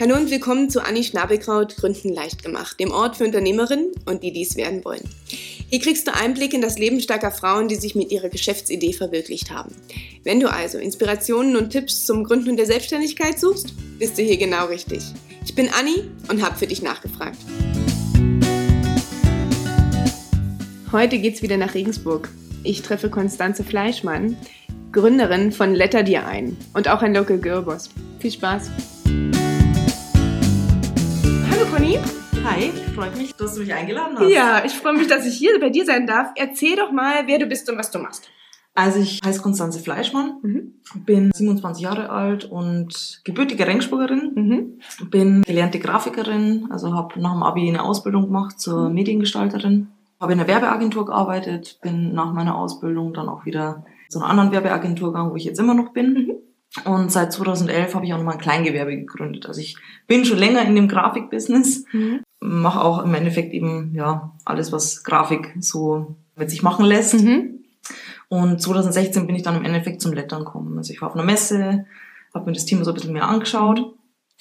Hallo und willkommen zu Anni Schnabelkraut Gründen leicht gemacht, dem Ort für Unternehmerinnen und die dies werden wollen. Hier kriegst du Einblick in das Leben starker Frauen, die sich mit ihrer Geschäftsidee verwirklicht haben. Wenn du also Inspirationen und Tipps zum Gründen der Selbstständigkeit suchst, bist du hier genau richtig. Ich bin Anni und habe für dich nachgefragt. Heute geht's wieder nach Regensburg. Ich treffe Konstanze Fleischmann, Gründerin von Letter Dir ein und auch ein Local Girl. Viel Spaß! Conny. Hi, freut mich, dass du mich eingeladen hast. Ja, ich freue mich, dass ich hier bei dir sein darf. Erzähl doch mal, wer du bist und was du machst. Also ich heiße Konstanze Fleischmann, Mhm. bin 27 Jahre alt und gebürtige Regensburgerin, Mhm. bin gelernte Grafikerin, also habe nach dem Abi eine Ausbildung gemacht zur Mhm. Mediengestalterin, habe in einer Werbeagentur gearbeitet, bin nach meiner Ausbildung dann auch wieder zu einer anderen Werbeagentur gegangen, wo ich jetzt immer noch bin. Mhm. Und seit 2011 habe ich auch nochmal ein Kleingewerbe gegründet. Also ich bin schon länger in dem Grafikbusiness, Mhm. mache auch im Endeffekt eben ja alles, was Grafik so mit sich machen lässt. Mhm. Und 2016 bin ich dann im Endeffekt zum Lettern gekommen. Also ich war auf einer Messe, habe mir das Thema so ein bisschen mehr angeschaut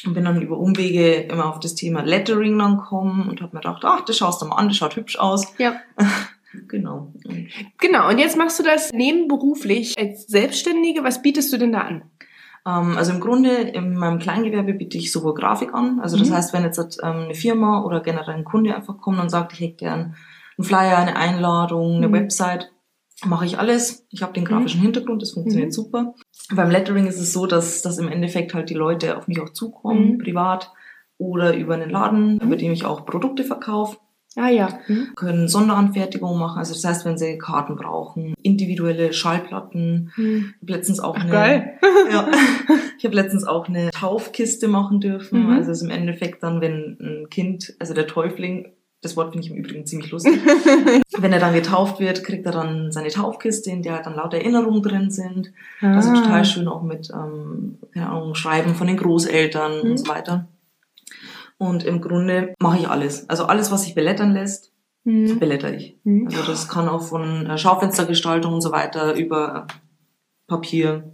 und bin dann über Umwege immer auf das Thema Lettering dann gekommen und habe mir gedacht, ach, das schaust du mal an, das schaut hübsch aus. Ja. genau. Und, Genau, und jetzt machst du das nebenberuflich als Selbstständige. Was bietest du denn da an? ähm, also im Grunde in meinem Kleingewerbe biete ich sowohl Grafik an. Also das Mhm. heißt, wenn jetzt ähm, eine Firma oder generell ein Kunde einfach kommt und sagt, ich hätte gern einen Flyer, eine Einladung, eine Mhm. Website, mache ich alles. Ich habe den grafischen Hintergrund, das funktioniert Mhm. super. Beim Lettering ist es so, dass, dass im Endeffekt halt die Leute auf mich auch zukommen, Mhm. privat oder über einen Laden, über den ich auch Produkte verkaufe, Ah ja. Mhm. können Sonderanfertigungen machen. Also das heißt, wenn sie Karten brauchen, individuelle Schallplatten. Mhm. Ich habe letztens auch Ach, eine, geil. ja, ich habe letztens auch eine Taufkiste machen dürfen. Mhm. Also es ist im Endeffekt dann, wenn ein Kind, also der Täufling, das Wort finde ich im Übrigen ziemlich lustig, wenn er dann getauft wird, kriegt er dann seine Taufkiste, in der halt dann lauter Erinnerungen drin sind. Also Ah. total schön auch mit, ähm, keine Ahnung, Schreiben von den Großeltern Mhm. und so weiter. Und im Grunde mache ich alles. Also alles, was sich belettern lässt, Mhm. beletter ich. Mhm. Also das kann auch von äh, Schaufenstergestaltung und so weiter über äh, Papier.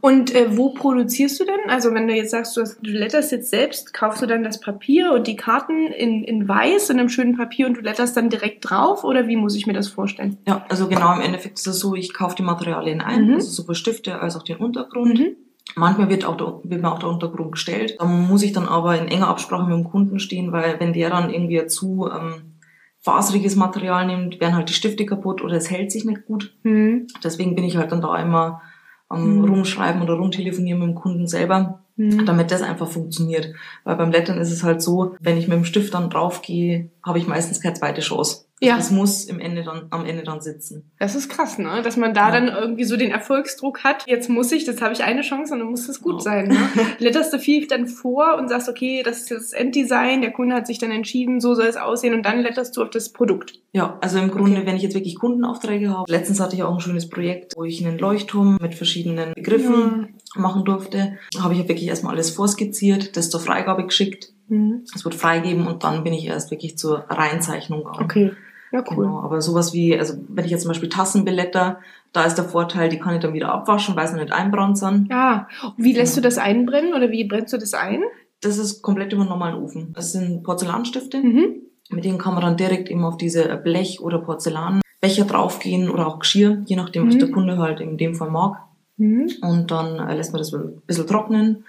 Und äh, wo produzierst du denn? Also wenn du jetzt sagst, du, hast, du letterst jetzt selbst, kaufst du dann das Papier und die Karten in, in weiß, in einem schönen Papier und du letterst dann direkt drauf? Oder wie muss ich mir das vorstellen? Ja, also genau im Endeffekt ist es so, ich kaufe die Materialien ein, Mhm. also sowohl Stifte als auch den Untergrund. Mhm. Manchmal wird, auch der, wird mir auch der Untergrund gestellt. Da muss ich dann aber in enger Absprache mit dem Kunden stehen, weil wenn der dann irgendwie zu ähm, faseriges Material nimmt, werden halt die Stifte kaputt oder es hält sich nicht gut. Mhm. Deswegen bin ich halt dann da immer am Mhm. rumschreiben oder rumtelefonieren mit dem Kunden selber, Mhm. damit das einfach funktioniert. Weil beim Lettern ist es halt so, wenn ich mit dem Stift dann draufgehe, habe ich meistens keine zweite Chance. Ja. Es muss im Ende dann, am Ende dann sitzen. Das ist krass, ne? Dass man da Ja. dann irgendwie so den Erfolgsdruck hat. Jetzt muss ich, das habe ich eine Chance und dann muss das gut Ja. sein. Ne? Letterst du viel dann vor und sagst, okay, das ist das Enddesign, der Kunde hat sich dann entschieden, so soll es aussehen und dann letterst du auf das Produkt. Ja, also im Grunde, Okay. wenn ich jetzt wirklich Kundenaufträge habe. Letztens hatte ich auch ein schönes Projekt, wo ich einen Leuchtturm mit verschiedenen Begriffen machen durfte. Habe ich ja wirklich erstmal alles vorskizziert, das zur Freigabe geschickt. Mhm. Es wird freigeben und dann bin ich erst wirklich zur Reinzeichnung gegangen. Okay. Ja, cool. Genau, aber sowas wie, also wenn ich jetzt zum Beispiel Tassen beletter, da ist der Vorteil, die kann ich dann wieder abwaschen, weil sie nicht einbrannt sind. Ja, wie lässt Ja. du das einbrennen oder wie brennst du das ein? Das ist komplett über einen normalen Ofen. Das sind Porzellanstifte, Mhm. mit denen kann man dann direkt eben auf diese Blech- oder Porzellanbecher draufgehen oder auch Geschirr, je nachdem, was Mhm. der Kunde halt in dem Fall mag. Mhm. Und dann äh, lässt man das ein bisschen trocknen,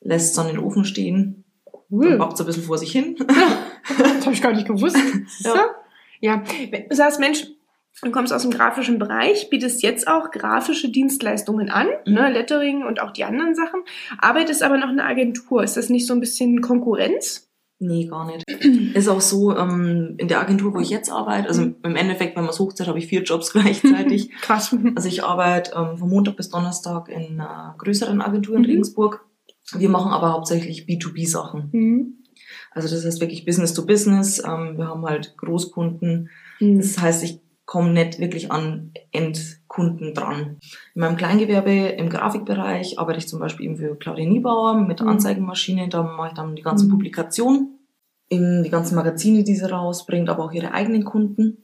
lässt es dann in den Ofen stehen, Cool. backt es ein bisschen vor sich hin. Das habe ich gar nicht gewusst. Ja. Ja. Du sagst, Mensch, du kommst aus dem grafischen Bereich, bietest jetzt auch grafische Dienstleistungen an, Mhm. ne, Lettering und auch die anderen Sachen, arbeitest aber noch in einer Agentur. Ist das nicht so ein bisschen Konkurrenz? Nee, gar nicht. Ist auch so, ähm, in der Agentur, wo ich jetzt arbeite, also Mhm. im Endeffekt, wenn man es hochzählt, habe ich vier Jobs gleichzeitig. Krass. Also ich arbeite ähm, von Montag bis Donnerstag in einer größeren Agentur in Mhm. Regensburg. Wir machen aber hauptsächlich B2B-Sachen. Mhm. Also das heißt wirklich Business to Business. Ähm, wir haben halt Großkunden. Mhm. Das heißt, ich komme nicht wirklich an Endkunden dran. In meinem Kleingewerbe im Grafikbereich arbeite ich zum Beispiel eben für Claudia Niebauer mit der Mhm. Anzeigenmaschine. Da mache ich dann die ganzen Mhm. Publikationen, in die ganzen Magazine, die sie rausbringt, aber auch ihre eigenen Kunden.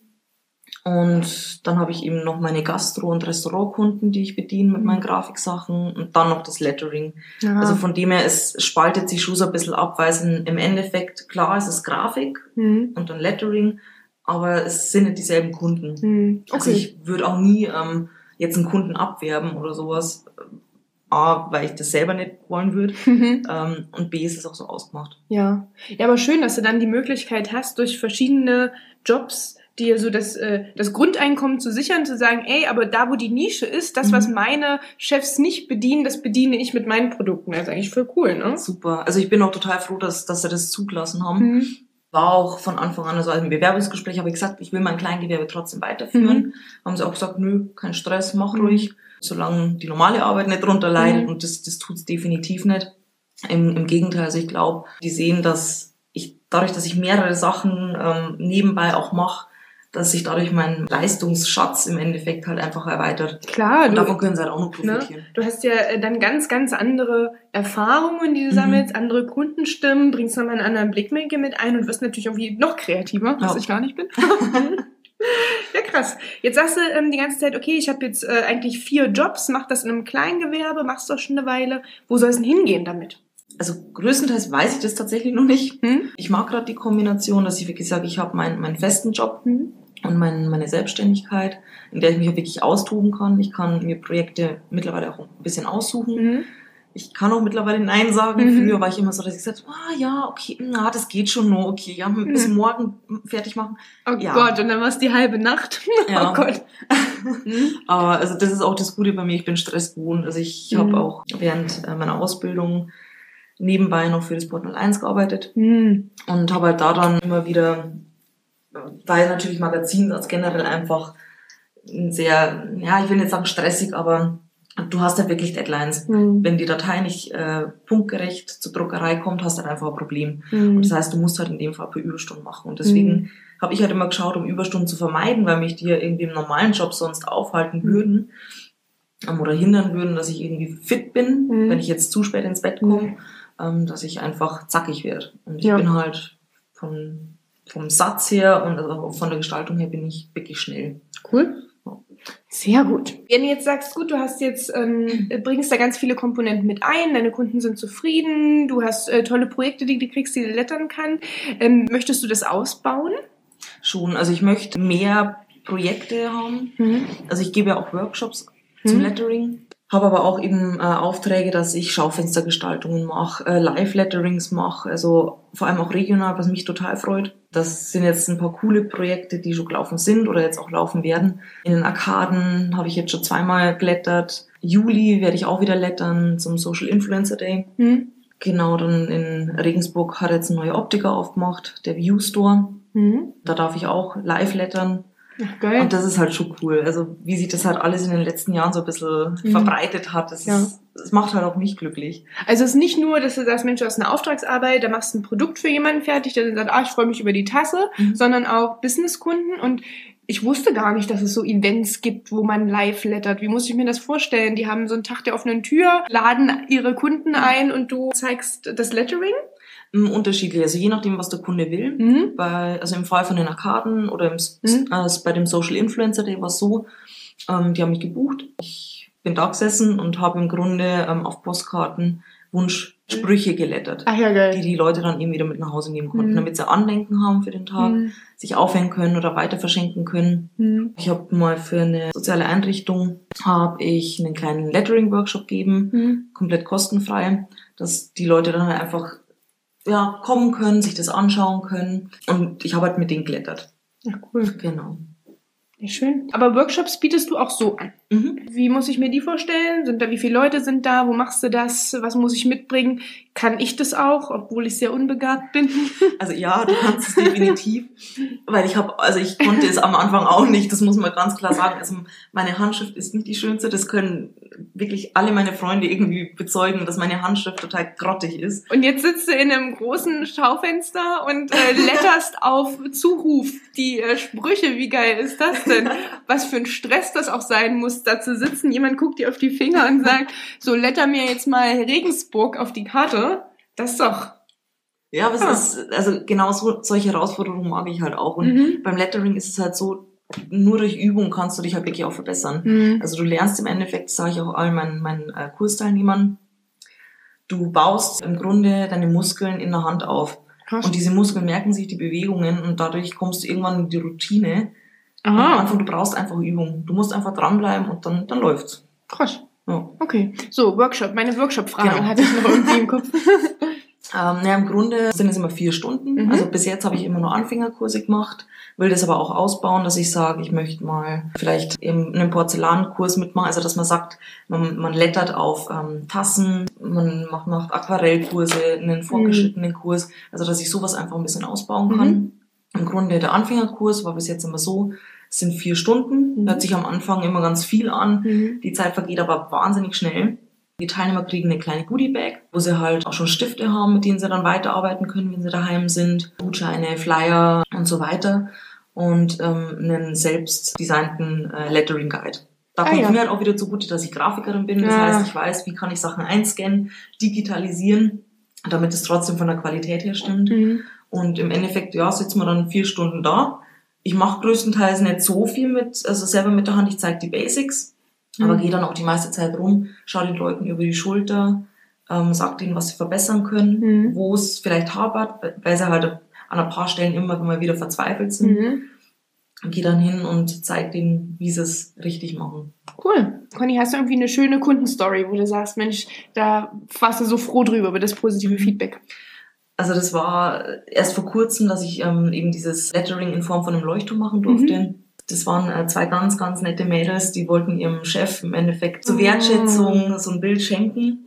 Und dann habe ich eben noch meine Gastro- und Restaurantkunden, die ich bediene mit meinen Grafiksachen und dann noch das Lettering. Ja. Also von dem her, es spaltet sich schon so ein bisschen ab, weil es im Endeffekt, klar, es ist Grafik Mhm. und dann Lettering, aber es sind nicht dieselben Kunden. Mhm. Also ich würde auch nie ähm, jetzt einen Kunden abwerben oder sowas. A, weil ich das selber nicht wollen würde. Mhm. Ähm, und B, ist es auch so ausgemacht. Ja. Ja, aber schön, dass du dann die Möglichkeit hast, durch verschiedene Jobs dir so das, äh, das Grundeinkommen zu sichern, zu sagen, ey, aber da, wo die Nische ist, das, Mhm. was meine Chefs nicht bedienen, das bediene ich mit meinen Produkten. Das ist eigentlich voll cool, ne? Super. Also ich bin auch total froh, dass, dass sie das zugelassen haben. Mhm. War auch von Anfang an, also im Bewerbungsgespräch habe ich gesagt, ich will mein Kleingewerbe trotzdem weiterführen. Mhm. Haben sie auch gesagt, nö, kein Stress, mach Mhm. ruhig, solange die normale Arbeit nicht drunter leidet. Mhm. Und das, das tut's definitiv nicht. Im, Im Gegenteil, also ich glaube, die sehen, dass ich dadurch, dass ich mehrere Sachen ähm, nebenbei auch mache, dass sich dadurch mein Leistungsschatz im Endeffekt halt einfach erweitert. Klar, Und du, davon können sie halt auch noch ne? profitieren. du hast ja äh, dann ganz, ganz andere Erfahrungen, die du Mhm. sammelst, andere Kundenstimmen, bringst nochmal einen anderen Blickwinkel mit ein und wirst natürlich irgendwie noch kreativer, was Ja. ich gar nicht bin. ja, krass. Jetzt sagst du ähm, die ganze Zeit, okay, ich habe jetzt äh, eigentlich vier Jobs, mach das in einem Kleingewerbe, machst du auch schon eine Weile. Wo soll es denn hingehen damit? Also größtenteils weiß ich das tatsächlich noch nicht. Hm? Ich mag gerade die Kombination, dass ich wirklich sage, ich habe meinen, meinen festen Job Hm? Und mein, meine Selbstständigkeit, in der ich mich auch wirklich austoben kann. Ich kann mir Projekte mittlerweile auch ein bisschen aussuchen. Mhm. Ich kann auch mittlerweile Nein sagen. Mhm. Früher war ich immer so, dass ich gesagt habe, ah ja, okay, na, das geht schon noch, okay, ja, bis Mhm. morgen fertig machen. Oh Ja. Gott, und dann war es die halbe Nacht. Ja. Oh Gott. Aber also das ist auch das Gute bei mir, ich bin stressgewohnt. Also ich Mhm. habe auch während äh, meiner Ausbildung nebenbei noch für das Portal 1 gearbeitet. Hm. und habe halt da dann immer wieder, weil natürlich Magazin als generell einfach ein sehr, ja, ich will nicht sagen stressig, aber du hast halt wirklich Deadlines. Hm. Wenn die Datei nicht äh, punktgerecht zur Druckerei kommt, hast du halt einfach ein Problem. Hm. Und das heißt, du musst halt in dem Fall für Überstunden machen. Und deswegen Mhm. habe ich halt immer geschaut, um Überstunden zu vermeiden, weil mich die ja irgendwie im normalen Job sonst aufhalten Mhm. würden ähm, oder hindern würden, dass ich irgendwie fit bin, Mhm. wenn ich jetzt zu spät ins Bett komme, ähm, dass ich einfach zackig werde. Und ich Ja. bin halt von, vom Satz her und also auch von der Gestaltung her bin ich wirklich schnell. Cool. Sehr gut. Wenn du jetzt sagst, gut, du hast jetzt, ähm, bringst da ganz viele Komponenten mit ein, deine Kunden sind zufrieden, du hast äh, tolle Projekte, die du kriegst, die du lettern kann. Ähm, möchtest du das ausbauen? Schon, also ich möchte mehr Projekte haben. Also ich gebe ja auch Workshops zum Mhm. Lettering, habe aber auch eben äh, Aufträge, dass ich Schaufenstergestaltungen mache, äh, Live-Letterings mache, also vor allem auch regional, was mich total freut. Das sind jetzt ein paar coole Projekte, die schon gelaufen sind oder jetzt auch laufen werden. In den Arkaden habe ich jetzt schon zweimal gelettert. Juli werde ich auch wieder lettern zum Social Influencer Day. Hm? Genau, dann in Regensburg hat jetzt ein neuer Optiker aufgemacht, der View Store. Hm? Da darf ich auch live lettern. Ach, geil. Und das ist halt schon cool. Also wie sich das halt alles in den letzten Jahren so ein bisschen Mhm. verbreitet hat, das, Ja. ist, das macht halt auch mich glücklich. Also es ist nicht nur, dass du sagst, Mensch, du hast eine Auftragsarbeit, da machst du ein Produkt für jemanden fertig, der dann sagt, ah, ich freue mich über die Tasse, Mhm. sondern auch Businesskunden und ich wusste gar nicht, dass es so Events gibt, wo man live lettert. Wie muss ich mir das vorstellen? Die haben so einen Tag der offenen Tür, laden ihre Kunden ein und du zeigst das Lettering? Unterschiedlich, also je nachdem, was der Kunde will. Mhm. Bei, also im Fall von den Arkaden oder im, Mhm. äh, bei dem Social Influencer Day war es so, ähm, die haben mich gebucht. Ich bin da gesessen und habe im Grunde ähm, auf Postkarten Wunschsprüche gelettert, Ach ja, die geil. die Leute dann eben wieder mit nach Hause nehmen konnten, Mhm. damit sie Andenken haben für den Tag, Mhm. sich aufhängen können oder weiter verschenken können. Mhm. Ich habe mal für eine soziale Einrichtung habe ich einen kleinen Lettering-Workshop gegeben, Mhm. komplett kostenfrei, dass die Leute dann halt einfach ja, kommen können, sich das anschauen können. Und ich habe halt mit denen gelettert. Ach, cool. Genau. Ja, schön. Aber Workshops bietest du auch so an. Mhm. Wie muss ich mir die vorstellen? Sind da, wie viele Leute sind da? Wo machst du das? Was muss ich mitbringen? Kann ich das auch, obwohl ich sehr unbegabt bin? Also ja, du kannst es definitiv, weil ich habe, also ich konnte es am Anfang auch nicht, das muss man ganz klar sagen. Also meine Handschrift ist nicht die schönste, das können wirklich alle meine Freunde irgendwie bezeugen, dass meine Handschrift total grottig ist. Und jetzt sitzt du in einem großen Schaufenster und äh, letterst auf Zuruf die äh, Sprüche. Wie geil ist das denn? Was für ein Stress das auch sein muss, da zu sitzen. Jemand guckt dir auf die Finger und sagt, so letter mir jetzt mal Regensburg auf die Karte. Das ist doch. Ja, aber es Ah. ist, also genau so, solche Herausforderungen mag ich halt auch. Und Mhm. beim Lettering ist es halt so, nur durch Übung kannst du dich halt wirklich auch verbessern. Mhm. Also du lernst im Endeffekt, sage ich auch allen meinen, meinen äh, Kursteilnehmern, du baust im Grunde deine Muskeln in der Hand auf. Krass. Und diese Muskeln merken sich die Bewegungen und dadurch kommst du irgendwann in die Routine. Und am Aha, Anfang, du brauchst einfach Übung. Du musst einfach dranbleiben und dann, dann läuft's. krass. Ja. Okay, so, Workshop. Meine Workshop-Frage Genau. hatte ich noch irgendwie im Kopf. Ähm, naja, im Grunde sind es immer vier Stunden. Mhm. Also bis jetzt habe ich immer nur Anfängerkurse gemacht, will das aber auch ausbauen, dass ich sage, ich möchte mal vielleicht eben einen Porzellankurs mitmachen. Also dass man sagt, man, man lettert auf ähm, Tassen, man macht, macht Aquarellkurse, einen vorgeschrittenen Kurs. Also dass ich sowas einfach ein bisschen ausbauen kann. Im Grunde der Anfängerkurs war bis jetzt immer so, es sind vier Stunden, Mhm. hört sich am Anfang immer ganz viel an. Mhm. Die Zeit vergeht aber wahnsinnig schnell. Die Teilnehmer kriegen eine kleine Goodie-Bag, wo sie halt auch schon Stifte haben, mit denen sie dann weiterarbeiten können, wenn sie daheim sind. Gutscheine, Flyer und so weiter. Und ähm, einen selbst designten äh, Lettering-Guide. Da Ah, kommt ja. mir halt auch wieder zugute, dass ich Grafikerin bin. Das Ja. heißt, ich weiß, wie kann ich Sachen einscannen, digitalisieren, damit es trotzdem von der Qualität her stimmt. Mhm. Und im Endeffekt, ja, sitzen wir dann vier Stunden da. Ich mache größtenteils nicht so viel mit, also selber mit der Hand, ich zeige die Basics, aber Mhm. gehe dann auch die meiste Zeit rum, schaue den Leuten über die Schulter, ähm, sag denen, was sie verbessern können, Mhm. wo es vielleicht hapert, weil sie halt an ein paar Stellen immer mal wieder verzweifelt sind. Mhm. Und gehe dann hin und zeige denen, wie sie es richtig machen. Cool. Conny, hast du irgendwie eine schöne Kundenstory, wo du sagst, Mensch, da warst du so froh drüber, über das positive. Feedback? Also das war erst vor kurzem, dass ich ähm, eben dieses Lettering in Form von einem Leuchtturm machen durfte. Das waren äh, zwei ganz, ganz nette Mädels, die wollten ihrem Chef im Endeffekt zur Oh. Wertschätzung so ein Bild schenken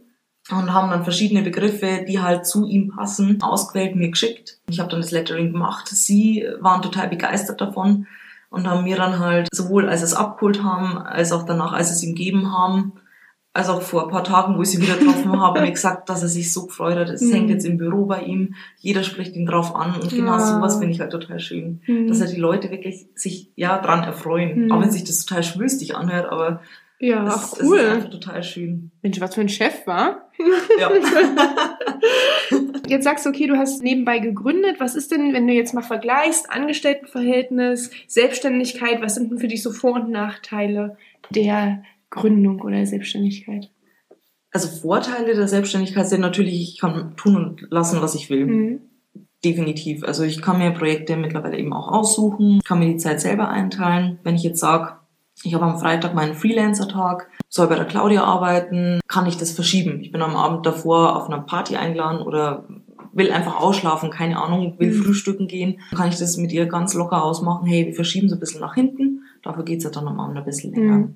und haben dann verschiedene Begriffe, die halt zu ihm passen, ausgewählt, mir geschickt. Ich habe dann das Lettering gemacht. Sie waren total begeistert davon und haben mir dann halt sowohl als sie es abgeholt haben, als auch danach, als sie es ihm gegeben haben, als auch vor ein paar Tagen, wo ich sie wieder getroffen habe, mir gesagt, dass er sich so gefreut hat. Es Mhm. hängt jetzt im Büro bei ihm, jeder spricht ihn drauf an und genau Ja. sowas finde ich halt total schön. Mhm. Dass halt die Leute wirklich sich ja dran erfreuen. Mhm. Auch wenn sich das total schwülstig anhört, aber ja, es, ach es ist cool. einfach total schön. Mensch, was für ein Chef war. Ja. Jetzt sagst du, okay, du hast nebenbei gegründet. Was ist denn, wenn du jetzt mal vergleichst, Angestelltenverhältnis, Selbstständigkeit, was sind denn für dich so Vor- und Nachteile der Gründung oder der Selbstständigkeit? Also Vorteile der Selbstständigkeit sind natürlich, ich kann tun und lassen, was ich will. Mhm. Definitiv. Also ich kann mir Projekte mittlerweile eben auch aussuchen, kann mir die Zeit selber einteilen. Wenn ich jetzt sage, ich habe am Freitag meinen Freelancer-Tag, soll bei der Claudia arbeiten, kann ich das verschieben. Ich bin am Abend davor auf einer Party eingeladen oder will einfach ausschlafen, keine Ahnung, will Mhm. frühstücken gehen, kann ich das mit ihr ganz locker ausmachen. Hey, wir verschieben so ein bisschen nach hinten. Dafür geht's ja dann am Abend ein bisschen länger. Mhm.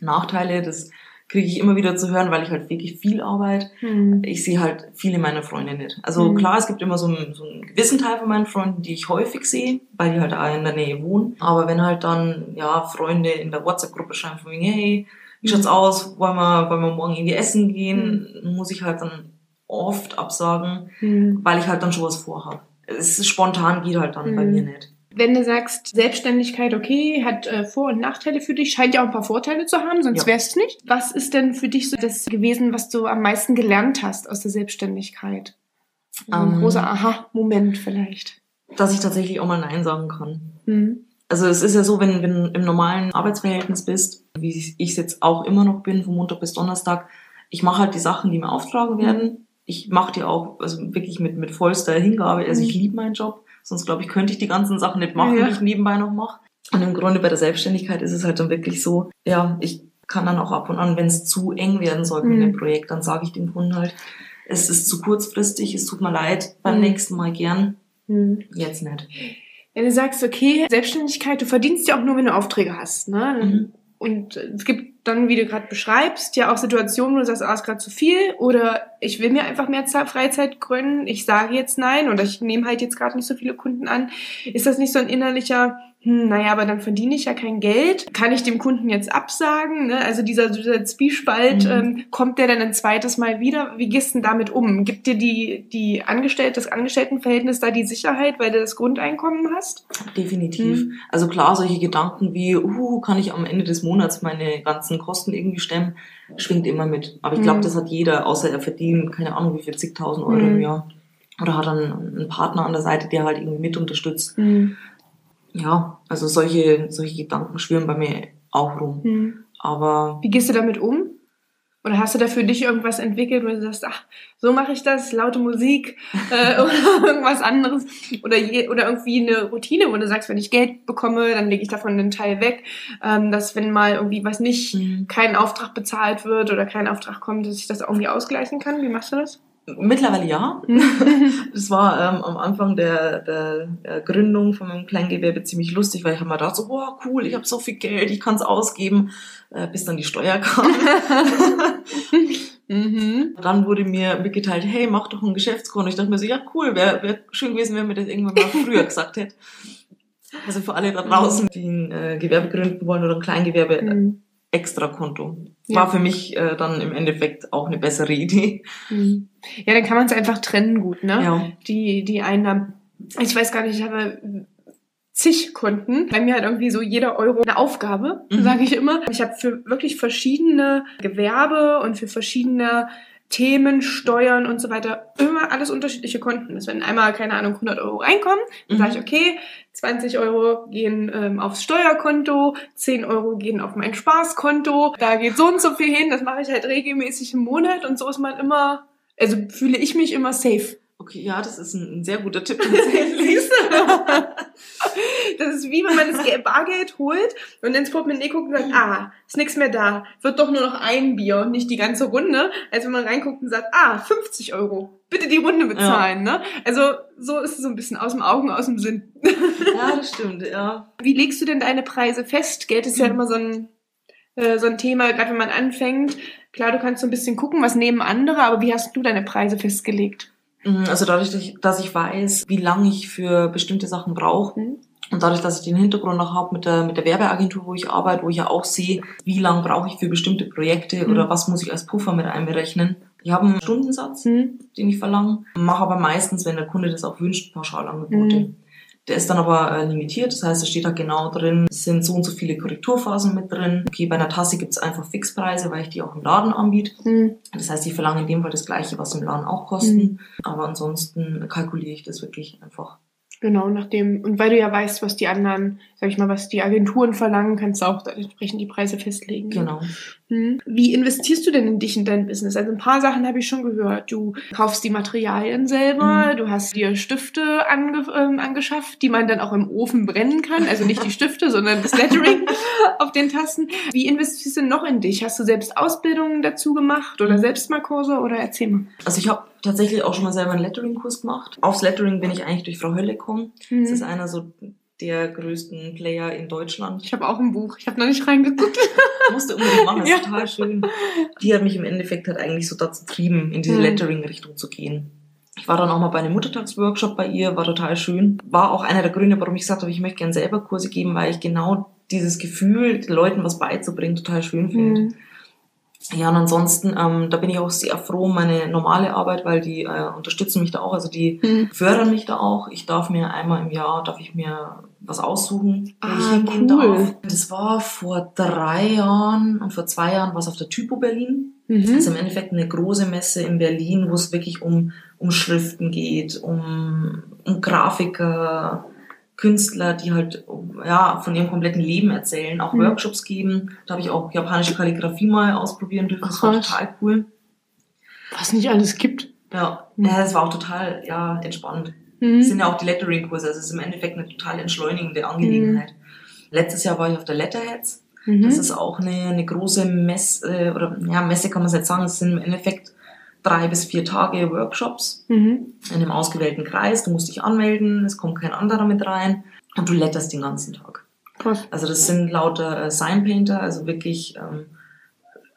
Nachteile, das kriege ich immer wieder zu hören, weil ich halt wirklich viel arbeite Mhm. ich sehe halt viele meiner Freunde nicht. Also Mhm. klar, es gibt immer so einen, so einen gewissen Teil von meinen Freunden, die ich häufig sehe, weil die halt auch in der Nähe wohnen. Aber wenn halt dann, ja, Freunde in der WhatsApp-Gruppe schreiben von mir, hey, wie schaut's aus? Wollen wir, wollen wir morgen irgendwie essen gehen? Muss ich halt dann oft absagen, Mhm. weil ich halt dann schon was vorhabe. Es ist spontan geht halt dann bei Mhm. mir nicht. Wenn du sagst, Selbstständigkeit, okay, hat äh, Vor- und Nachteile für dich, scheint ja auch ein paar Vorteile zu haben, sonst Ja. wär's nicht. Was ist denn für dich so das gewesen, was du am meisten gelernt hast aus der Selbstständigkeit? Ein Ähm. großer Aha-Moment vielleicht. Dass ich tatsächlich auch mal Nein sagen kann. Mhm. Also es ist ja so, wenn wenn du im normalen Arbeitsverhältnis bist, wie ich es jetzt auch immer noch bin, von Montag bis Donnerstag, ich mache halt die Sachen, die mir auftragen werden. Ich mache die auch also wirklich mit, mit vollster Hingabe. Also ich Mhm. liebe meinen Job. Sonst glaube ich, könnte ich die ganzen Sachen nicht machen, Ja. die ich nebenbei noch mache. Und im Grunde bei der Selbstständigkeit ist es halt dann wirklich so, ja, ich kann dann auch ab und an, wenn es zu eng werden soll mit Mhm. dem Projekt, dann sage ich dem Kunden halt, es ist zu kurzfristig, es tut mir leid, beim Mhm. nächsten Mal gern, Mhm. jetzt nicht. Wenn du sagst, okay, Selbstständigkeit, du verdienst ja auch nur, wenn du Aufträge hast. Ne? Mhm. Und es gibt dann, wie du gerade beschreibst, ja auch Situationen, wo du sagst, ah, ist gerade zu viel oder ich will mir einfach mehr Zeit, Freizeit gründen, ich sage jetzt nein oder ich nehme halt jetzt gerade nicht so viele Kunden an. Ist das nicht so ein innerlicher, hm, naja, aber dann verdiene ich ja kein Geld. Kann ich dem Kunden jetzt absagen? Ne? Also dieser, dieser Zwiespalt, Mhm. ähm, kommt der dann ein zweites Mal wieder? Wie gehst du denn damit um? Gibt dir die, die Angestellte, das Angestelltenverhältnis da die Sicherheit, weil du das Grundeinkommen hast? Definitiv. Mhm. Also klar, solche Gedanken wie, uh, kann ich am Ende des Monats meine ganzen Kosten irgendwie stemmen, schwingt immer mit. Aber ich glaube, Mhm. das hat jeder, außer er verdient, keine Ahnung, wie viel, zigtausend Euro Mhm. im Jahr. Oder hat dann einen Partner an der Seite, der halt irgendwie mit unterstützt. Ja, also solche, solche Gedanken schwirren bei mir auch rum. Mhm. Aber Wie gehst du damit um? Oder hast du da für dich irgendwas entwickelt, wo du sagst, ach, so mache ich das, laute Musik äh, oder irgendwas anderes? Oder, je, oder irgendwie eine Routine, wo du sagst, wenn ich Geld bekomme, dann lege ich davon einen Teil weg. Ähm, dass wenn mal irgendwie was nicht, Mhm. kein Auftrag bezahlt wird oder kein Auftrag kommt, dass ich das irgendwie ausgleichen kann? Wie machst du das? Mittlerweile ja. Das war ähm, am Anfang der, der, der Gründung von meinem Kleingewerbe ziemlich lustig, weil ich habe mir gedacht, so, boah, cool, ich habe so viel Geld, ich kann es ausgeben, äh, bis dann die Steuer kam. mhm. dann wurde mir mitgeteilt, hey, mach doch ein Geschäftskonto. Ich dachte mir so, ja cool, wäre wär schön gewesen, wenn mir das irgendwann mal früher gesagt hätte. Also für alle da draußen, die ein äh, Gewerbe gründen wollen oder ein Kleingewerbe, Mhm. Extrakonto. Ja. War für mich äh, dann im Endeffekt auch eine bessere Idee. Mhm. Ja, dann kann man es einfach trennen gut, ne? Ja. die, die Einnahmen. Ich weiß gar nicht, ich habe zig Kunden. Bei mir hat irgendwie so jeder Euro eine Aufgabe, Mhm. sage ich immer. Ich habe für wirklich verschiedene Gewerbe und für verschiedene Themen, Steuern und so weiter immer alles unterschiedliche Konten. Das wenn einmal, keine Ahnung, 100 Euro reinkommen, dann Mhm. sage ich, okay, 20 Euro gehen ähm, aufs Steuerkonto, 10 Euro gehen auf mein Spaßkonto, da geht so und so viel hin, das mache ich halt regelmäßig im Monat und so ist man immer, also fühle ich mich immer safe. Okay, ja, das ist ein, ein sehr guter Tipp tatsächlich. Das ist wie wenn man das Geld- Bargeld holt und ins Portemonnaie guckt und sagt, ah, ist nichts mehr da. Wird doch nur noch ein Bier und nicht die ganze Runde. Als wenn man reinguckt und sagt, ah, 50 Euro. Bitte die Runde bezahlen, ne? Also, so ist es so ein bisschen aus dem Augen, aus dem Sinn. ja, das stimmt, ja. Wie legst du denn deine Preise fest? Geld ist ja immer so ein, äh, so ein Thema, gerade wenn man anfängt. Klar, du kannst so ein bisschen gucken, was nehmen andere, aber wie hast du deine Preise festgelegt? Mm, Also dadurch, dass ich- weiß, wie lange ich für bestimmte Sachen brauche Mhm. und dadurch, dass ich den Hintergrund noch habe mit der, mit der Werbeagentur, wo ich arbeite, wo ich ja auch sehe, wie lange brauche ich für bestimmte Projekte Mhm. oder was muss ich als Puffer mit einberechnen. Ich habe einen Stundensatz, den ich verlange, mache aber meistens, wenn der Kunde das auch wünscht, Pauschalangebote. Mhm. Der ist dann aber äh, limitiert, das heißt, es steht da genau drin, es sind so und so viele Korrekturphasen mit drin. Okay, bei einer Tasse gibt's einfach Fixpreise, weil ich die auch im Laden anbiete. Hm. Das heißt, ich verlange in dem Fall das gleiche, was im Laden auch kosten. Aber ansonsten kalkuliere ich das wirklich einfach. Genau, nachdem, und weil du ja weißt, was die anderen, sag ich mal, was die Agenturen verlangen, kannst du auch entsprechend die Preise festlegen. Genau. Hm. Wie investierst du denn in dich, in dein Business? Also ein paar Sachen habe ich schon gehört. Du kaufst die Materialien selber, Mhm. du hast dir Stifte ange ähm, angeschafft, die man dann auch im Ofen brennen kann. Also nicht die Stifte, sondern das Lettering auf den Tasten. Wie investierst du denn noch in dich? Hast du selbst Ausbildungen dazu gemacht oder Mhm. selbst mal Kurse oder erzähl mal. Also ich habe tatsächlich auch schon mal selber einen Lettering-Kurs gemacht. Aufs Lettering bin ich eigentlich durch Frau Hölle gekommen. Das ist einer so der größten Player in Deutschland. Ich habe auch ein Buch, ich habe noch nicht reingeguckt. Musste unbedingt machen, das ist Ja. total schön. Die hat mich im Endeffekt halt eigentlich so dazu getrieben, in diese Mhm. Lettering-Richtung zu gehen. Ich war dann auch mal bei einem Muttertagsworkshop bei ihr, war total schön. War auch einer der Gründe, warum ich gesagt habe, ich möchte gerne selber Kurse geben, weil ich genau dieses Gefühl, den Leuten was beizubringen, total schön finde. Hm. Ja, und ansonsten, ähm, da bin ich auch sehr froh meine normale Arbeit, weil die äh, unterstützen mich da auch, also die Hm. fördern mich da auch. Ich darf mir einmal im Jahr, darf ich mir was aussuchen, ich Ah, hingehen cool. darf. Das war vor drei Jahren und vor zwei Jahren war es auf der Typo Berlin. Mhm. Das ist im Endeffekt eine große Messe in Berlin, wo es wirklich um, um Schriften geht, um, um Grafiker, Künstler, die halt ja, von ihrem kompletten Leben erzählen, auch Mhm. Workshops geben. Da habe ich auch japanische Kalligrafie mal ausprobieren dürfen. Das war total cool. Was nicht alles gibt. Ja, Mhm. ja das war auch total ja, entspannt. Mhm. Das sind ja auch die Lettering-Kurse, also es ist im Endeffekt eine total entschleunigende Angelegenheit. Letztes Jahr war ich auf der Letterheads. Mhm. Das ist auch eine, eine große Messe, oder ja, Messe kann man es jetzt sagen, es sind im Endeffekt drei bis vier Tage Workshops Mhm. in einem ausgewählten Kreis. Du musst dich anmelden, es kommt kein anderer mit rein und du letterst den ganzen Tag. Krass. Also das sind lauter äh, Signpainter, also wirklich ähm,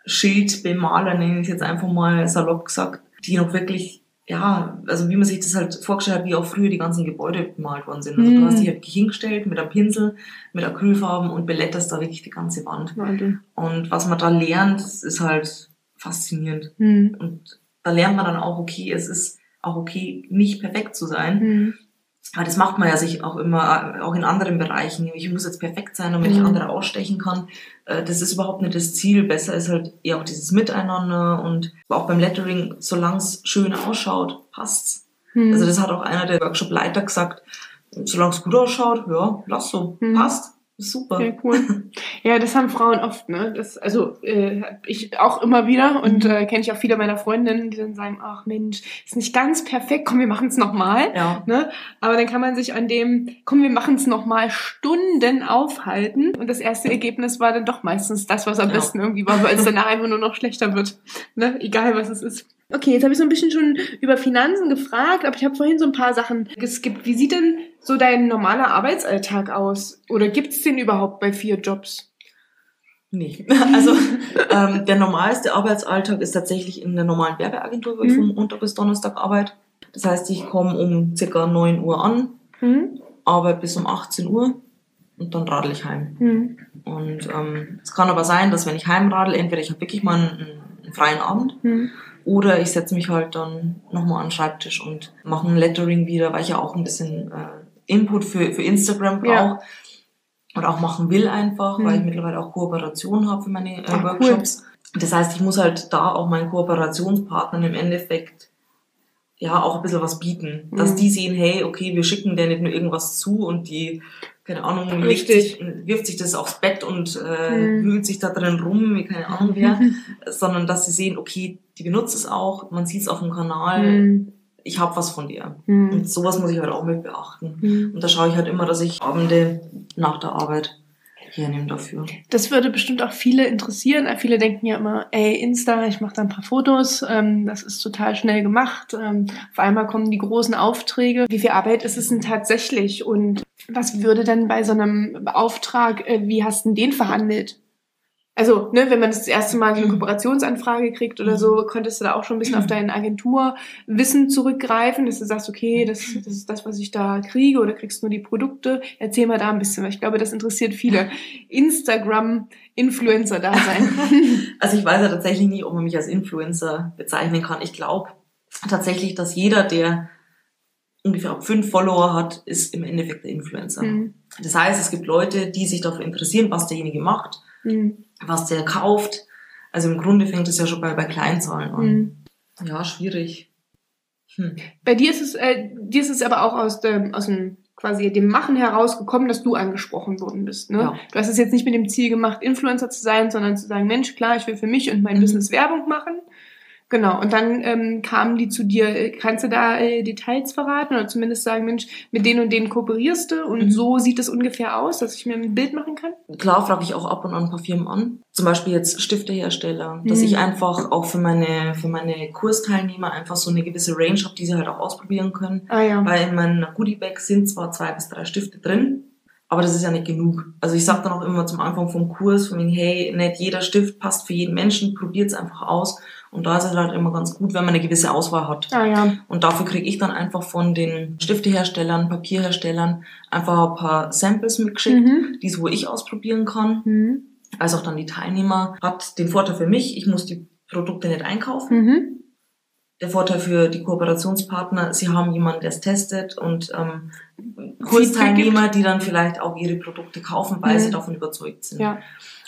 Schildbemaler, nenne ich es jetzt einfach mal salopp gesagt, die noch wirklich, ja, also wie man sich das halt vorgestellt hat, wie auch früher die ganzen Gebäude bemalt worden sind. Also Mhm. du hast dich halt hingestellt mit einem Pinsel, mit Acrylfarben und beletterst da wirklich die ganze Wand. Wahnsinn. Und was man da lernt, ist halt faszinierend. Mhm. Und da lernt man dann auch, okay, es ist auch okay, nicht perfekt zu sein. Mhm. Aber das macht man ja sich auch immer, auch in anderen Bereichen. Ich muss jetzt perfekt sein, damit ich Mhm. andere ausstechen kann. Äh, Das ist überhaupt nicht das Ziel. Besser ist halt eher auch dieses Miteinander und auch beim Lettering, solange es schön ausschaut, passt's. Mhm. Also das hat auch einer der Workshop-Leiter gesagt. solange es gut ausschaut, ja, lass so, Mhm. passt, super. Ja, cool. Ja, das haben Frauen oft, ne? Das, also äh, ich auch immer wieder und Mhm. äh, kenne ich auch viele meiner Freundinnen, die dann sagen, ach Mensch, ist nicht ganz perfekt, komm, wir machen es nochmal. Ja, Ne? Aber dann kann man sich an dem, komm, wir machen es nochmal Stunden aufhalten. Und das erste Ergebnis war dann doch meistens das, was am Ja. besten irgendwie war, weil es danach einfach nur noch schlechter wird. Ne? Egal was es ist. Okay, jetzt habe ich so ein bisschen schon über Finanzen gefragt, aber ich habe vorhin so ein paar Sachen geskippt. Wie sieht denn so dein normaler Arbeitsalltag aus? Oder gibt es den überhaupt bei vier Jobs? nee. Also ähm, der normalste Arbeitsalltag ist tatsächlich in der normalen Werbeagentur, wo ich Mhm. vom Montag bis Donnerstag arbeite. Das heißt, ich komme um circa 9 Uhr an, Hm? arbeite bis um 18 Uhr und dann radel ich heim. Hm. Und ähm, es kann aber sein, dass wenn ich heimradel, entweder ich habe wirklich mal einen, einen freien Abend Hm. Oder ich setze mich halt dann nochmal an den Schreibtisch und mache ein Lettering wieder, weil ich ja auch ein bisschen äh, Input für, für Instagram brauche. Ja. Oder auch machen will einfach, Hm. weil ich mittlerweile auch Kooperationen habe für meine äh, Ach, Workshops. Das heißt, ich muss halt da auch meinen Kooperationspartnern im Endeffekt ja auch ein bisschen was bieten. Dass Mhm. die sehen, hey, okay, wir schicken der nicht nur irgendwas zu und die, keine Ahnung, Richtig. sich, wirft sich das aufs Bett und äh, Mhm. wühlt sich da drin rum, wie keine Ahnung wer, sondern dass sie sehen, okay, die benutzt es auch, man sieht es auf dem Kanal, Hm. ich habe was von dir. Hm. Und sowas muss ich halt auch mit beachten. Hm. Und da schaue ich halt immer, dass ich Abende nach der Arbeit hernehme dafür. Das würde bestimmt auch viele interessieren. Viele denken ja immer, ey, Insta, ich mache da ein paar Fotos, ähm, das ist total schnell gemacht. Ähm, auf einmal kommen die großen Aufträge. Wie viel Arbeit ist es denn tatsächlich? Und was würde denn bei so einem Auftrag, äh, wie hast du denn den verhandelt? Also, ne, wenn man das, das erste Mal so eine Kooperationsanfrage kriegt oder so, konntest du da auch schon ein bisschen auf dein Agenturwissen zurückgreifen, dass du sagst, okay, das, das ist das, was ich da kriege oder kriegst nur die Produkte. Erzähl mal da ein bisschen, weil ich glaube, das interessiert viele. Instagram-Influencer da sein. Also ich weiß ja tatsächlich nie, ob man mich als Influencer bezeichnen kann. Ich glaube tatsächlich, dass jeder, der ungefähr fünf Follower hat, ist im Endeffekt der Influencer. Hm, Das heißt, es gibt Leute, die sich dafür interessieren, was derjenige macht, hm, was der kauft. Also im Grunde fängt es ja schon bei, bei Kleinzahlen an. hm. Ja, schwierig. Hm. Bei dir ist es, äh, dir ist es aber auch aus dem, aus dem quasi dem Machen herausgekommen, dass du angesprochen worden bist. Ne? Ja. Du hast es jetzt nicht mit dem Ziel gemacht, Influencer zu sein, sondern zu sagen, Mensch, klar, ich will für mich und mein Mhm. Business Werbung machen. Genau, und dann ähm, kamen die zu dir. Kannst du da äh, Details verraten oder zumindest sagen, Mensch, mit denen und denen kooperierst du und Mhm. so sieht es ungefähr aus, dass ich mir ein Bild machen kann? Klar frage ich auch ab und an ein paar Firmen an. Zum Beispiel jetzt Stiftehersteller, dass Mhm. ich einfach auch für meine, für meine Kursteilnehmer einfach so eine gewisse Range habe, die sie halt auch ausprobieren können. Ah ja. Weil in meinem Goodiebag sind zwar zwei bis drei Stifte drin, aber das ist ja nicht genug. Also ich sage dann auch immer zum Anfang vom Kurs, von wegen, hey, nicht jeder Stift passt für jeden Menschen, probiert es einfach aus. Und da ist es halt immer ganz gut, wenn man eine gewisse Auswahl hat. Ah ja. Und dafür kriege ich dann einfach von den Stifteherstellern, Papierherstellern einfach ein paar Samples mitgeschickt, Mhm. die so ich ausprobieren kann. Mhm. Als auch dann die Teilnehmer. Hat den Vorteil für mich, ich muss die Produkte nicht einkaufen. Mhm. Der Vorteil für die Kooperationspartner, sie haben jemanden, der es testet und ähm, Kursteilnehmer, die dann vielleicht auch ihre Produkte kaufen, weil Mhm. sie davon überzeugt sind. Ja.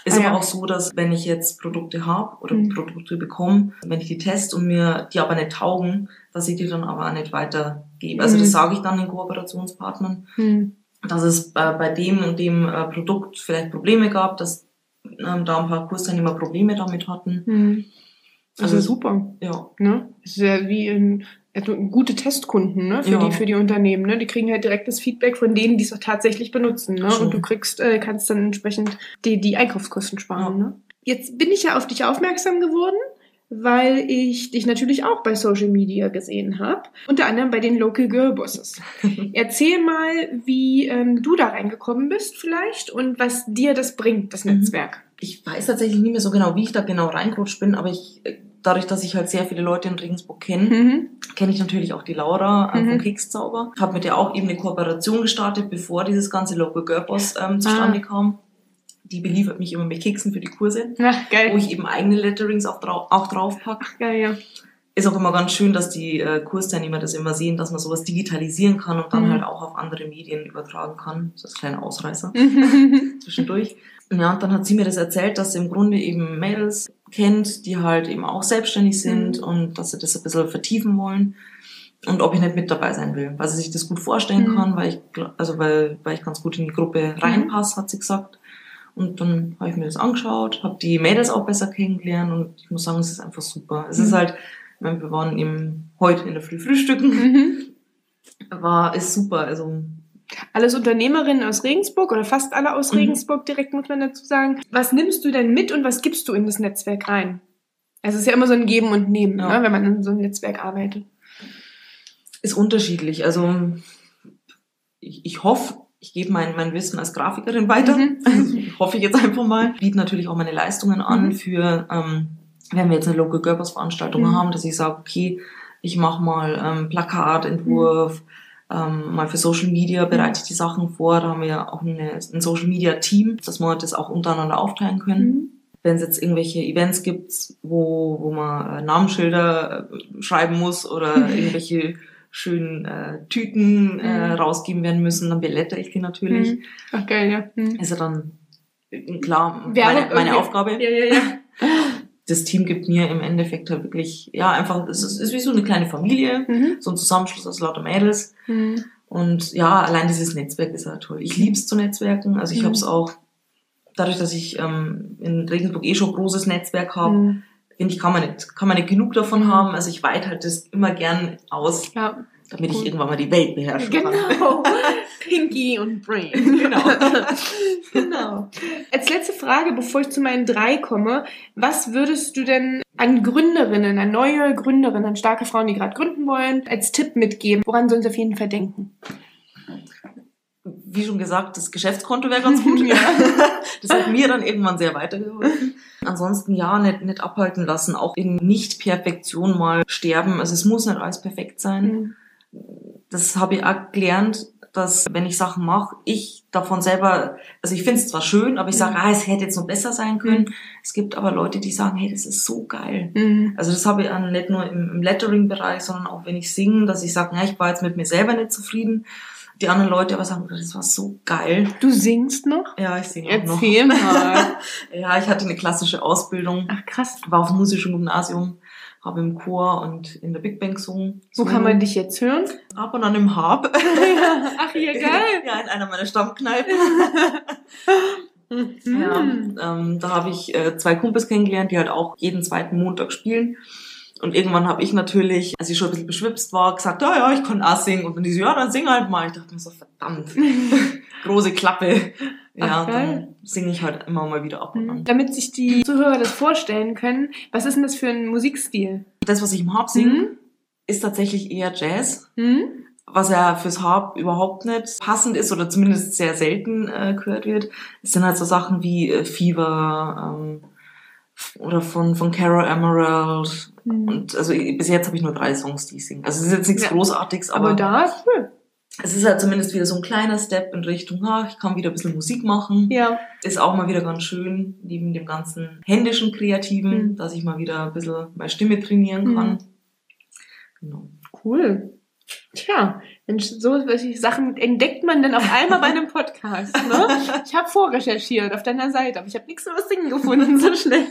Ist Ah, aber ja. auch so, dass wenn ich jetzt Produkte habe oder Mhm. Produkte bekomme, wenn ich die teste und mir die aber nicht taugen, dass ich die dann aber auch nicht weitergebe. Also Mhm. das sage ich dann den Kooperationspartnern, Mhm. dass es bei, bei dem und dem äh, Produkt vielleicht Probleme gab, dass ähm, da ein paar Kursteilnehmer Probleme damit hatten. Mhm. Das Also- ist ja super. Ja, Ne? Das ist ja wie ein, also gute Testkunden ne? für, Ja. die, für die Unternehmen. Ne? Die kriegen halt direktes Feedback von denen, die es auch tatsächlich benutzen. Ne? Und du kriegst, äh, kannst dann entsprechend die, die Einkaufskosten sparen. Ja. Ne? Jetzt bin ich ja auf dich aufmerksam geworden, weil ich dich natürlich auch bei Social Media gesehen habe. Unter anderem bei den Local Girl Bosses. Erzähl mal, wie ähm, du da reingekommen bist vielleicht und was dir das bringt, das Mhm. Netzwerk. ich weiß tatsächlich nicht mehr so genau, wie ich da genau reingerutscht bin, aber ich, äh, dadurch, dass ich halt sehr viele Leute in Regensburg kenne, Mhm. kenne ich natürlich auch die Laura äh, Mhm. vom Kekszauber. Habe mit der auch eben eine Kooperation gestartet, bevor dieses ganze Local Girl Boss ähm, zustande Ah. kam. Die beliefert mich immer mit Keksen für die Kurse, Ach, wo geil. ich eben eigene Letterings auch, drau auch drauf packe. Geil, ja. Ist auch immer ganz schön, dass die äh, Kursteilnehmer das immer sehen, dass man sowas digitalisieren kann und dann Mhm. halt auch auf andere Medien übertragen kann. Das ist ein kleiner Ausreißer zwischendurch. Ja, und dann hat sie mir das erzählt, dass sie im Grunde eben Mädels kennt, die halt eben auch selbstständig sind Mhm. und dass sie das ein bisschen vertiefen wollen. und ob ich nicht mit dabei sein will, weil sie sich das gut vorstellen Mhm. kann, weil ich, also weil, weil ich ganz gut in die Gruppe reinpasse, hat sie gesagt. Und dann habe ich mir das angeschaut, habe die Mädels auch besser kennengelernt und ich muss sagen, es ist einfach super. Es ist Mhm. halt, ich meine, wir waren eben heute in der Früh frühstücken, Mhm. war, ist super, also Alles Unternehmerinnen aus Regensburg oder fast alle aus Mhm. Regensburg direkt, muss man dazu sagen. Was nimmst du denn mit und was gibst du in das Netzwerk rein? Also es ist ja immer so ein Geben und Nehmen, Ja. ne, wenn man in so einem Netzwerk arbeitet. ist unterschiedlich. Also ich, ich hoffe, ich gebe mein, mein Wissen als Grafikerin weiter. Mhm. Also, hoffe ich jetzt einfach mal. Biete natürlich auch meine Leistungen an Mhm. für, ähm, wenn wir jetzt eine Local Girls Veranstaltung Mhm. haben, dass ich sage, okay, ich mache mal ähm, Plakatentwurf, ähm, mal für Social Media bereite ich die Sachen vor. Da haben wir ja auch eine, ein Social Media Team, dass wir das auch untereinander aufteilen können. Mhm. Wenn es jetzt irgendwelche Events gibt, wo, wo man äh, Namensschilder äh, schreiben muss oder Mhm. irgendwelche schönen äh, Tüten äh, Mhm. rausgeben werden müssen, dann blätter ich die natürlich. Mhm. Geil, ja. Ist ja dann äh, klar Werbung meine, meine. Aufgabe. Ja, ja, ja. Das Team gibt mir im Endeffekt halt wirklich, ja, einfach, es ist, ist wie so eine kleine Familie, Mhm. so ein Zusammenschluss aus lauter Mädels. Mhm. Und ja, allein dieses Netzwerk ist ja toll. Ich lieb's zu Netzwerken. Also ich Mhm. habe es auch, dadurch, dass ich ähm, in Regensburg eh schon ein großes Netzwerk habe, Mhm. finde ich, kann man nicht, kann man nicht genug davon haben. Also ich weite halt das immer gern aus, Ja, damit ich irgendwann mal die Welt beherrschen kann. genau. Pinky und Brain. Genau. genau. Als letzte Frage, bevor ich zu meinen drei komme, was würdest du denn an Gründerinnen, an neue Gründerinnen, an starke Frauen, die gerade gründen wollen, als Tipp mitgeben? Woran sollen sie auf jeden Fall denken? Wie schon gesagt, das Geschäftskonto wäre ganz gut. Ja. Das hat mir dann irgendwann sehr weitergeholfen. Ansonsten ja, nicht, nicht abhalten lassen, auch in Nicht-Perfektion mal sterben. Also es muss nicht alles perfekt sein. Mhm. Das habe ich auch gelernt, dass wenn ich Sachen mache, ich davon selber, also ich finde es zwar schön, aber ich sage, Mhm. ah, es hätte jetzt noch besser sein können. Es gibt aber Leute, die sagen, hey, das ist so geil. Mhm. Also das habe ich auch nicht nur im, im Lettering-Bereich, sondern auch wenn ich singe, dass ich sage, ja, ich war jetzt mit mir selber nicht zufrieden. Die anderen Leute aber sagen, das war so geil. Du singst noch? Ja, ich singe auch noch. Erzähl mal. Ja, ich hatte eine klassische Ausbildung, Ach krass. war auf dem musischen Gymnasium, habe im Chor und in der Big Bang gesungen. Wo kann man dich jetzt hören? Ab und an im Hab. Ach ja, geil. Ja, in einer meiner Stammkneipen. Mhm. Ja, ähm, da habe ich äh, zwei Kumpels kennengelernt, die halt auch jeden zweiten Montag spielen. Und irgendwann habe ich natürlich, als ich schon ein bisschen beschwipst war, gesagt, ja, ja, ich kann auch singen. Und dann die so, ja, dann sing halt mal. Ich dachte mir so, verdammt, große Klappe. Ja, Ach, dann singe ich halt immer mal wieder ab und an. Damit sich die Zuhörer das vorstellen können, was ist denn das für ein Musikstil? Das, was ich im Harp singe, Mhm. ist tatsächlich eher Jazz. Mhm. was ja fürs Harp überhaupt nicht passend ist oder zumindest sehr selten äh, gehört wird. Sind halt so Sachen wie äh, Fever ähm, oder von, von Carol Emerald. Mhm. Und also bis jetzt habe ich nur drei Songs, die ich singe. Also es ist jetzt nichts Ja. Großartiges, aber, Aber da, cool. es ist halt zumindest wieder so ein kleiner Step in Richtung, ah, ich kann wieder ein bisschen Musik machen. Ja. Ist auch mal wieder ganz schön, neben dem ganzen händischen Kreativen, Mhm. dass ich mal wieder ein bisschen meine Stimme trainieren kann. Mhm. Genau. Cool. Tja, Mensch, so welche Sachen entdeckt man denn auf einmal bei einem Podcast, ne? Ich habe vorrecherchiert auf deiner Seite, aber ich habe nichts über Singen gefunden, so schnell.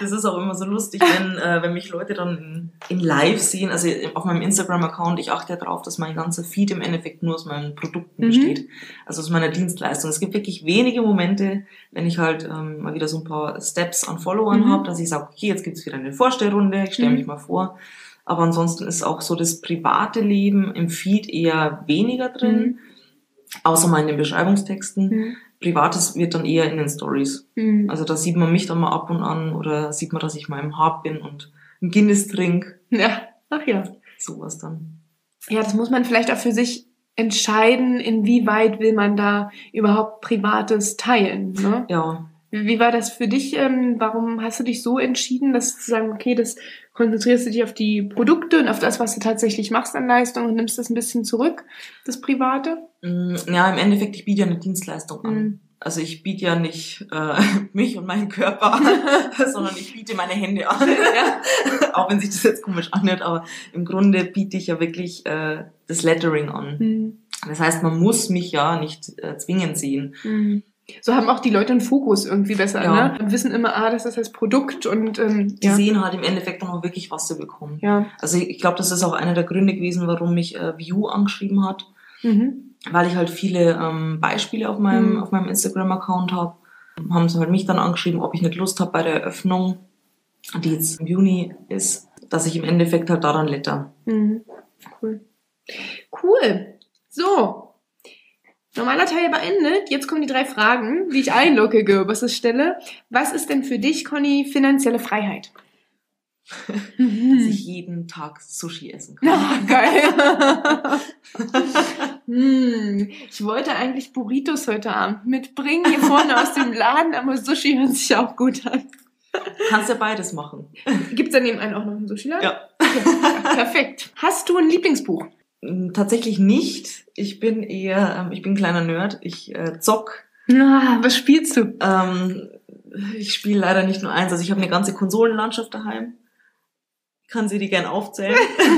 Das ist auch immer so lustig, wenn, äh, wenn mich Leute dann in, in Live sehen. Also auf meinem Instagram-Account, ich achte ja darauf, dass mein ganzer Feed im Endeffekt nur aus meinen Produkten Mhm. besteht. Also aus meiner Dienstleistung. Es gibt wirklich wenige Momente, wenn ich halt ähm, mal wieder so ein paar Steps an Followern Mhm. habe, dass ich sage, okay, jetzt gibt's wieder eine Vorstellrunde, ich stelle Mhm. mich mal vor. Aber ansonsten ist auch so das private Leben im Feed eher weniger drin, außer mal in den Beschreibungstexten. Mhm. Privates wird dann eher in den Stories. Mhm. Also da sieht man mich dann mal ab und an oder sieht man, dass ich mal im Hab bin und ein Guinness trink, Ja, ach ja. sowas dann. Ja, das muss man vielleicht auch für sich entscheiden, inwieweit will man da überhaupt Privates teilen. Ne? Ja, Wie war das für dich? Ähm, warum hast du dich so entschieden, dass zu sagen, okay, das konzentrierst du dich auf die Produkte und auf das, was du tatsächlich machst an Leistung und nimmst das ein bisschen zurück, das Private? Mm, ja, im Endeffekt, ich biete ja eine Dienstleistung an. Mhm. Also ich biete ja nicht äh, mich und meinen Körper an, sondern ich biete meine Hände an. Auch wenn sich das jetzt komisch anhört, aber im Grunde biete ich ja wirklich äh, das Lettering an. Mhm. Das heißt, man muss mich ja nicht äh, zwingend sehen. Mhm. So haben auch die Leute einen Fokus irgendwie besser, Ja. ne? Und wissen immer, ah, das ist das Produkt und ähm, Die ja. sehen halt im Endeffekt dann auch wirklich, was sie bekommen. ja. Also ich glaube, das ist auch einer der Gründe gewesen, warum mich äh, View angeschrieben hat, Mhm. weil ich halt viele ähm, Beispiele auf meinem, Mhm. auf meinem Instagram-Account habe. Haben sie halt mich dann angeschrieben, ob ich nicht Lust habe bei der Eröffnung, die jetzt im Juni ist, dass ich im Endeffekt halt daran letter. Mhm. Cool. Cool. So. Normaler Teil beendet. Jetzt kommen die drei Fragen, die ich einlogge, Gerbesses stelle. Was ist denn für dich, Conny, finanzielle Freiheit? Dass ich jeden Tag Sushi essen kann. Ah, geil. hm, ich wollte eigentlich Burritos heute Abend mitbringen, hier vorne aus dem Laden, aber Sushi hört sich auch gut an. Kannst ja beides machen. Gibt es da nebenan auch noch einen Sushi-Laden? Ja. ja. Perfekt. Hast du ein Lieblingsbuch? Mm, Tatsächlich nicht. Ich bin eher, ähm, ich bin ein kleiner Nerd. Ich äh, zock. Ah, was spielst du? Ähm, ich spiele leider nicht nur eins. Also ich habe eine ganze Konsolenlandschaft daheim. Kann sie die gern aufzählen?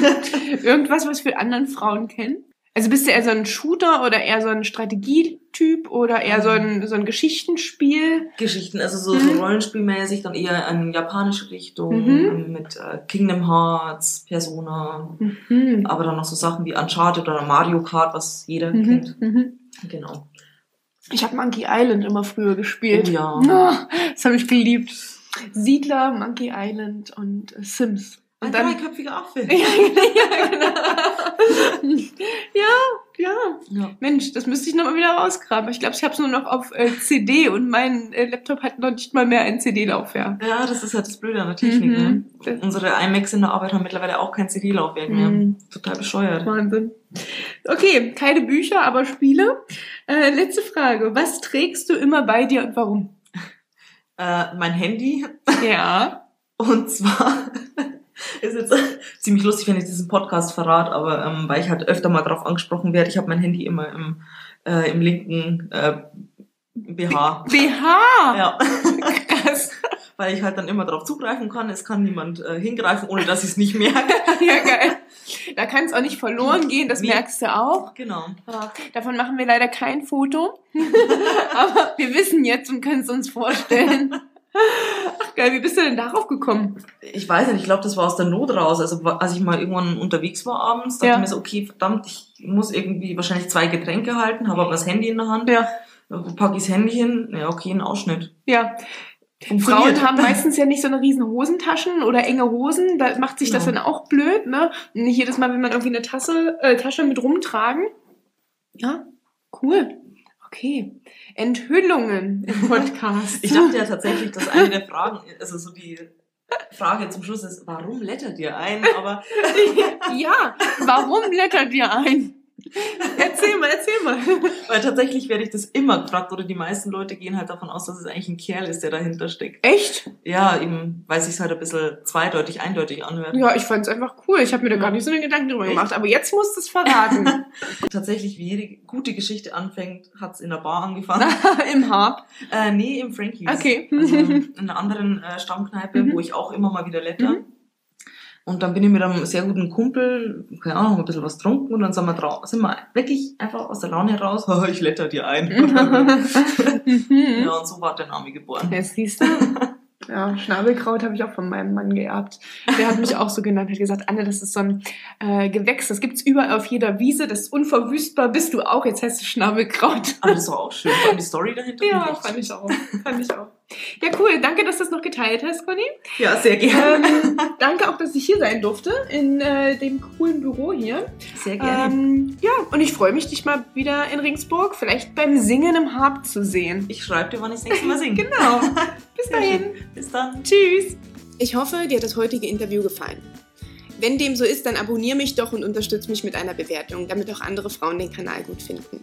Irgendwas, was wir anderen Frauen kennen? Also bist du eher so ein Shooter oder eher so ein Strategietyp oder eher so ein, so ein Geschichtenspiel? Geschichten, also so, Mhm. so rollenspielmäßig, dann eher in japanische Richtung, Mhm. mit äh, Kingdom Hearts, Persona, Mhm. aber dann noch so Sachen wie Uncharted oder Mario Kart, was jeder Mhm. kennt. Mhm. Genau. Ich habe Monkey Island immer früher gespielt. Oh ja. Ah, das habe ich geliebt. Siedler, Monkey Island und äh, Sims. Und dann, dreiköpfiger Affe. ja, ja, genau. ja, ja. Ja. Mensch, das müsste ich nochmal wieder rausgraben. Ich glaube, ich habe es nur noch auf äh, CD und mein äh, Laptop hat noch nicht mal mehr ein CD-Laufwerk. ja, das ist halt das Blöde an der Technik. Mhm. Ne? Unsere iMacs in der Arbeit haben mittlerweile auch kein CD-Laufwerk mehr. Mhm. Total bescheuert. Wahnsinn. Okay, keine Bücher, aber Spiele. Äh, letzte Frage. Was trägst du immer bei dir und warum? Äh, mein Handy Ja. Und zwar ist jetzt ziemlich lustig, wenn ich diesen Podcast verrate, aber ähm, weil ich halt öfter mal drauf angesprochen werde, ich habe mein Handy immer im, äh, im linken äh, BH. BH! Ja, Krass. weil ich halt dann immer drauf zugreifen kann. Es kann niemand äh, hingreifen, ohne dass ich es nicht merke. Ja, geil. Da kann es auch nicht verloren gehen, das Nee. merkst du auch. Genau. Davon machen wir leider kein Foto. Aber wir wissen jetzt und können es uns vorstellen. Geil, wie bist du denn darauf gekommen? Ich weiß nicht, ich glaube, das war aus der Not raus. Also als ich mal irgendwann unterwegs war abends, dachte Ja. ich mir so, okay, verdammt, ich muss irgendwie wahrscheinlich zwei Getränke halten, habe aber das Handy in der Hand. Ja. Wo packe ich das Handy hin? Ja, okay, ein Ausschnitt. Ja. Frauen haben meistens ja nicht so eine riesen Hosentaschen oder enge Hosen. Da macht sich das Genau. dann auch blöd, ne? Und nicht jedes Mal, wenn man irgendwie eine Tasse, äh, Tasche mit rumtragen. Ja, cool. Okay. Enthüllungen im Podcast. Ich dachte ja tatsächlich, dass eine der Fragen, also so die Frage zum Schluss ist, warum lettert ihr ein? Aber ja, warum blättert ihr ein? Erzähl mal, erzähl mal. weil tatsächlich werde ich das immer gefragt oder die meisten Leute gehen halt davon aus, dass es eigentlich ein Kerl ist, der dahinter steckt. Echt? Ja, eben, weil es sich halt ein bisschen zweideutig, eindeutig anhört. Ja, ich fand's einfach cool. Ich habe mir da gar nicht so einen Gedanken drüber Echt? gemacht. Aber jetzt musst du es verraten. Tatsächlich, wie jede gute Geschichte anfängt, hat's in der Bar angefangen. Im Hab. äh, nee, im Frankies. Okay. Also in einer anderen äh, Stammkneipe, Mhm. wo ich auch immer mal wieder letter. Mhm. Und dann bin ich mit einem sehr guten Kumpel, keine Ahnung, ein bisschen was getrunken und dann sind wir, drau sind wir wirklich einfach aus der Laune "Haha, ich letter dir ein. Mhm. ja, und so war der Name geboren. Ja, siehst du? Ja, Schnabelkraut habe ich auch von meinem Mann geerbt. Der hat mich auch so genannt, hat gesagt, Anne, das ist so ein äh, Gewächs, das gibt's überall auf jeder Wiese, das ist unverwüstbar, bist du auch, jetzt heißt es Schnabelkraut. Aber das war auch schön. Vor allem die Story dahinter. Ja, fand ich auch. Fand ich auch. Ja, cool. Danke, dass du das noch geteilt hast, Conny. Ja, sehr gerne. Ähm, danke auch, dass ich hier sein durfte in äh, dem coolen Büro hier. sehr gerne. Ähm, ja, und ich freue mich, dich mal wieder in Ringsburg vielleicht beim Singen im Harp zu sehen. ich schreibe dir, wann ich das nächste Mal singe. Genau. Bis Sehr dahin. schön. Bis dann. Tschüss. Ich hoffe, dir hat das heutige Interview gefallen. Wenn dem so ist, dann abonniere mich doch und unterstütze mich mit einer Bewertung, damit auch andere Frauen den Kanal gut finden.